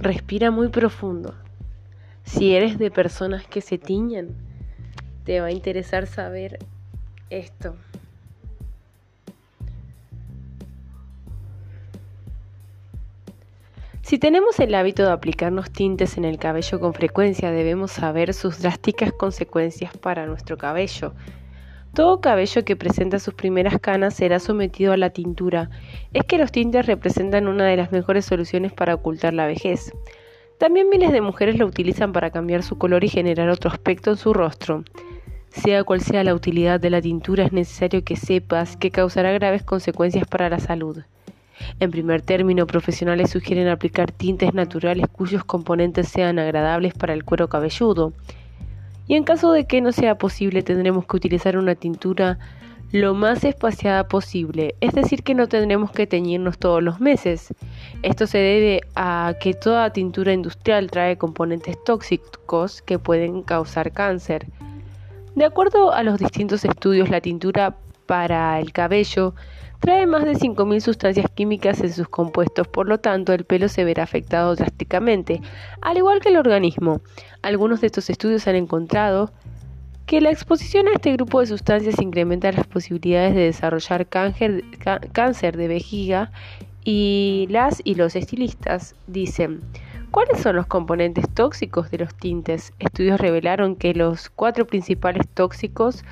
respira muy profundo. Si eres de personas que se tiñen, te va a interesar saber esto. Si tenemos el hábito de aplicarnos tintes en el cabello con frecuencia, debemos saber sus drásticas consecuencias para nuestro cabello. Todo cabello que presenta sus primeras canas será sometido a la tintura. Es que los tintes representan una de las mejores soluciones para ocultar la vejez. También miles de mujeres lo utilizan para cambiar su color y generar otro aspecto en su rostro. Sea cual sea la utilidad de la tintura, es necesario que sepas que causará graves consecuencias para la salud. En primer término, profesionales sugieren aplicar tintes naturales cuyos componentes sean agradables para el cuero cabelludo. Y en caso de que no sea posible, tendremos que utilizar una tintura lo más espaciada posible, es decir, que no tendremos que teñirnos todos los meses. Esto se debe a que toda tintura industrial trae componentes tóxicos que pueden causar cáncer. De acuerdo a los distintos estudios, la tintura para el cabello Trae más de 5.000 sustancias químicas en sus compuestos, por lo tanto el pelo se verá afectado drásticamente, al igual que el organismo. Algunos de estos estudios han encontrado que la exposición a este grupo de sustancias incrementa las posibilidades de desarrollar cáncer de vejiga y las y los estilistas dicen, ¿cuáles son los componentes tóxicos de los tintes? Estudios revelaron que los cuatro principales tóxicos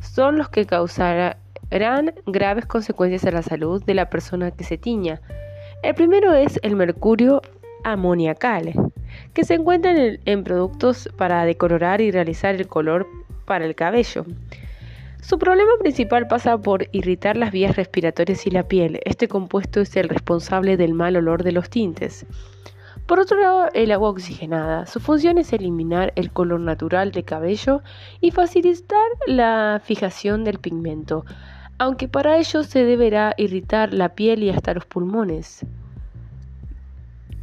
son los que causarán graves consecuencias a la salud de la persona que se tiña. El primero es el mercurio amoniacal, que se encuentra en, productos para decolorar y realizar el color para el cabello. Su problema principal pasa por irritar las vías respiratorias y la piel. Este compuesto es el responsable del mal olor de los tintes. Por otro lado, el agua oxigenada. Su función es eliminar el color natural del cabello y facilitar la fijación del pigmento, aunque para ello se deberá irritar la piel y hasta los pulmones.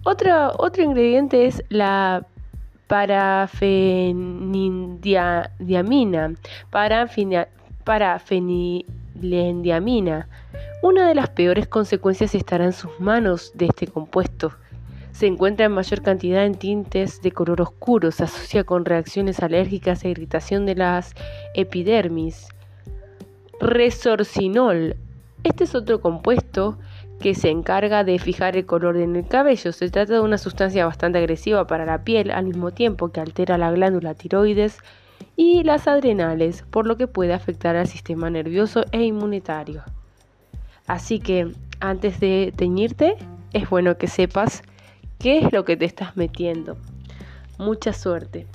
Otro, ingrediente es la parafenidiamina, parafenilendiamina. Una de las peores consecuencias estará en sus manos de este compuesto. Se encuentra en mayor cantidad en tintes de color oscuro, se asocia con reacciones alérgicas e irritación de las epidermis resorcinol. Este es otro compuesto que se encarga de fijar el color en el cabello. Se trata de una sustancia bastante agresiva para la piel, al mismo tiempo que altera la glándula tiroides y las adrenales, por lo que puede afectar al sistema nervioso e inmunitario. Así que antes de teñirte, es bueno que sepas qué es lo que te estás metiendo. Mucha suerte.